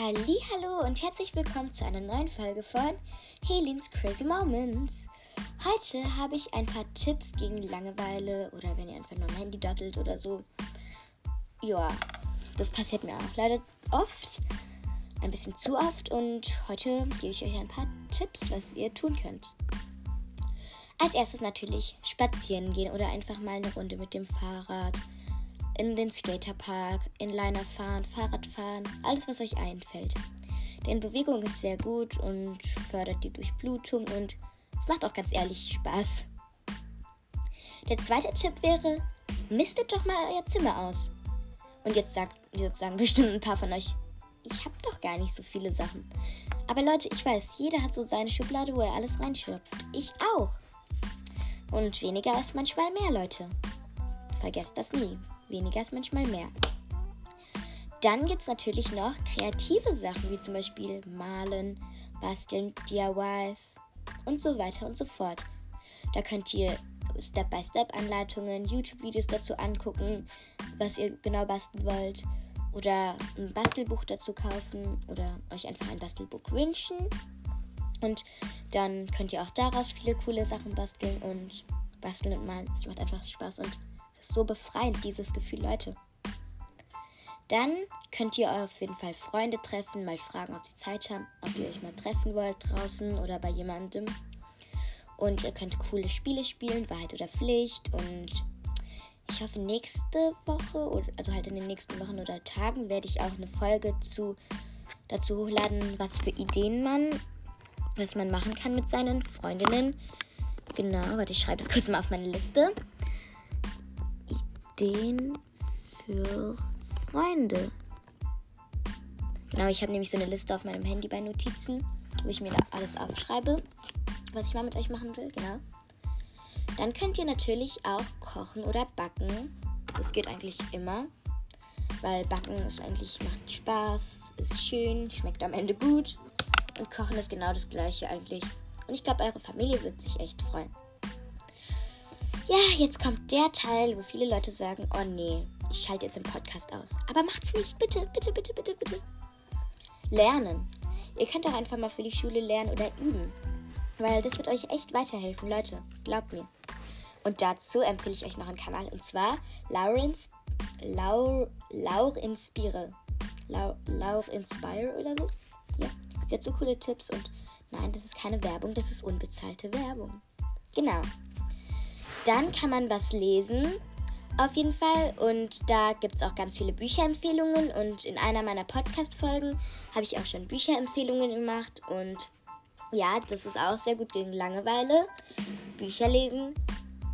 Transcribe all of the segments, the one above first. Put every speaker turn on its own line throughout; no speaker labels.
Hallo und herzlich willkommen zu einer neuen Folge von Helens Crazy Moments. Heute habe ich ein paar Tipps gegen Langeweile oder wenn ihr einfach nur am Handy dattelt oder so. Ja, das passiert mir auch leider oft, ein bisschen zu oft und heute gebe ich euch ein paar Tipps, was ihr tun könnt. Als erstes natürlich spazieren gehen oder einfach mal eine Runde mit dem Fahrrad in den Skaterpark, Inliner fahren, Fahrrad fahren, alles was euch einfällt. Denn Bewegung ist sehr gut und fördert die Durchblutung und es macht auch ganz ehrlich Spaß. Der zweite Tipp wäre, mistet doch mal euer Zimmer aus. Und jetzt, sagt, jetzt sagen bestimmt ein paar von euch, ich habe doch gar nicht so viele Sachen. Aber Leute, ich weiß, jeder hat so seine Schublade, wo er alles reinschöpft. Ich auch. Und weniger ist manchmal mehr, Leute. Vergesst das nie weniger ist manchmal mehr. Dann gibt es natürlich noch kreative Sachen, wie zum Beispiel Malen, Basteln, DIYs und so weiter und so fort. Da könnt ihr Step-by-Step-Anleitungen, YouTube-Videos dazu angucken, was ihr genau basteln wollt. Oder ein Bastelbuch dazu kaufen oder euch einfach ein Bastelbuch wünschen. Und dann könnt ihr auch daraus viele coole Sachen basteln und basteln und malen. Es macht einfach Spaß und ist so befreiend, dieses Gefühl, Leute. Dann könnt ihr auf jeden Fall Freunde treffen, mal fragen, ob sie Zeit haben, ob ihr euch mal treffen wollt draußen oder bei jemandem. Und ihr könnt coole Spiele spielen, Wahrheit oder Pflicht. Und ich hoffe, nächste Woche, also halt in den nächsten Wochen oder Tagen, werde ich auch eine Folge zu, dazu hochladen, was für Ideen man, was man machen kann mit seinen Freundinnen. Genau, warte, ich schreibe es kurz mal auf meine Liste. Ideen für Freunde. Genau, ich habe nämlich so eine Liste auf meinem Handy bei Notizen, wo ich mir da alles aufschreibe, was ich mal mit euch machen will. Genau. Dann könnt ihr natürlich auch kochen oder backen. Das geht eigentlich immer. Weil Backen ist eigentlich, macht Spaß, ist schön, schmeckt am Ende gut. Und Kochen ist genau das gleiche eigentlich. Und ich glaube, eure Familie wird sich echt freuen. Ja, jetzt kommt der Teil, wo viele Leute sagen, oh nee, ich schalte jetzt den Podcast aus. Aber macht's nicht, bitte, bitte, bitte, bitte, bitte. Lernen. Ihr könnt auch einfach mal für die Schule lernen oder üben. Weil das wird euch echt weiterhelfen, Leute. Glaubt mir. Und dazu empfehle ich euch noch einen Kanal. Und zwar Laurens, Laur, Laur Inspire. Laur, Laur Inspire oder so. Ja, sie hat so coole Tipps und nein, das ist keine Werbung, das ist unbezahlte Werbung. Genau. Dann kann man was lesen, auf jeden Fall. Und da gibt es auch ganz viele Bücherempfehlungen. Und in einer meiner Podcast-Folgen habe ich auch schon Bücherempfehlungen gemacht. Und ja, das ist auch sehr gut gegen Langeweile. Bücher lesen.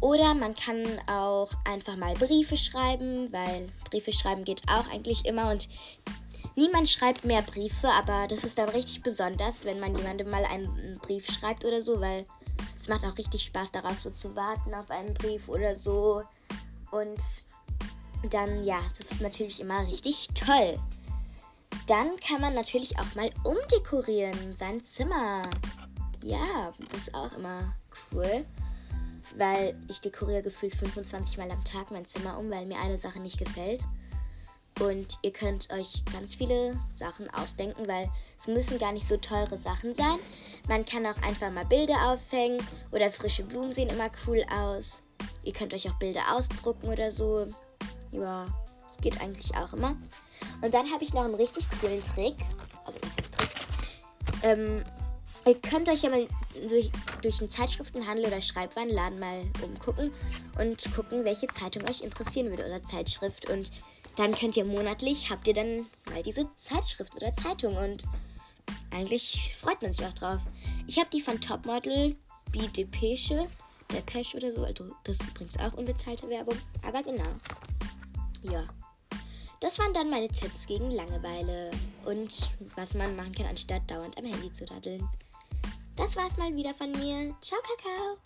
Oder man kann auch einfach mal Briefe schreiben, weil Briefe schreiben geht auch eigentlich immer. Und niemand schreibt mehr Briefe, aber das ist dann richtig besonders, wenn man jemandem mal einen Brief schreibt oder so, weil es macht auch richtig Spaß darauf, so zu warten auf einen Brief oder so. Und dann, ja, das ist natürlich immer richtig toll. Dann kann man natürlich auch mal umdekorieren, sein Zimmer. Ja, das ist auch immer cool. Weil ich dekoriere gefühlt 25 Mal am Tag mein Zimmer um, weil mir eine Sache nicht gefällt. Und ihr könnt euch ganz viele Sachen ausdenken, weil es müssen gar nicht so teure Sachen sein. Man kann auch einfach mal Bilder aufhängen oder frische Blumen sehen immer cool aus. Ihr könnt euch auch Bilder ausdrucken oder so. Ja, es geht eigentlich auch immer. Und dann habe ich noch einen richtig coolen Trick. Also was ist Trick? Ähm, ihr könnt euch ja mal durch, durch einen Zeitschriftenhandel oder Schreibwarenladen mal umgucken und gucken, welche Zeitung euch interessieren würde oder Zeitschrift. Und dann könnt ihr monatlich, habt ihr dann mal diese Zeitschrift oder Zeitung und eigentlich freut man sich auch drauf. Ich habe die von Topmodel, Be Depeche, Depeche oder so, also das ist übrigens auch unbezahlte Werbung, aber genau. Ja. Das waren dann meine Tipps gegen Langeweile und was man machen kann, anstatt dauernd am Handy zu daddeln. Das war's mal wieder von mir. Ciao, Kakao!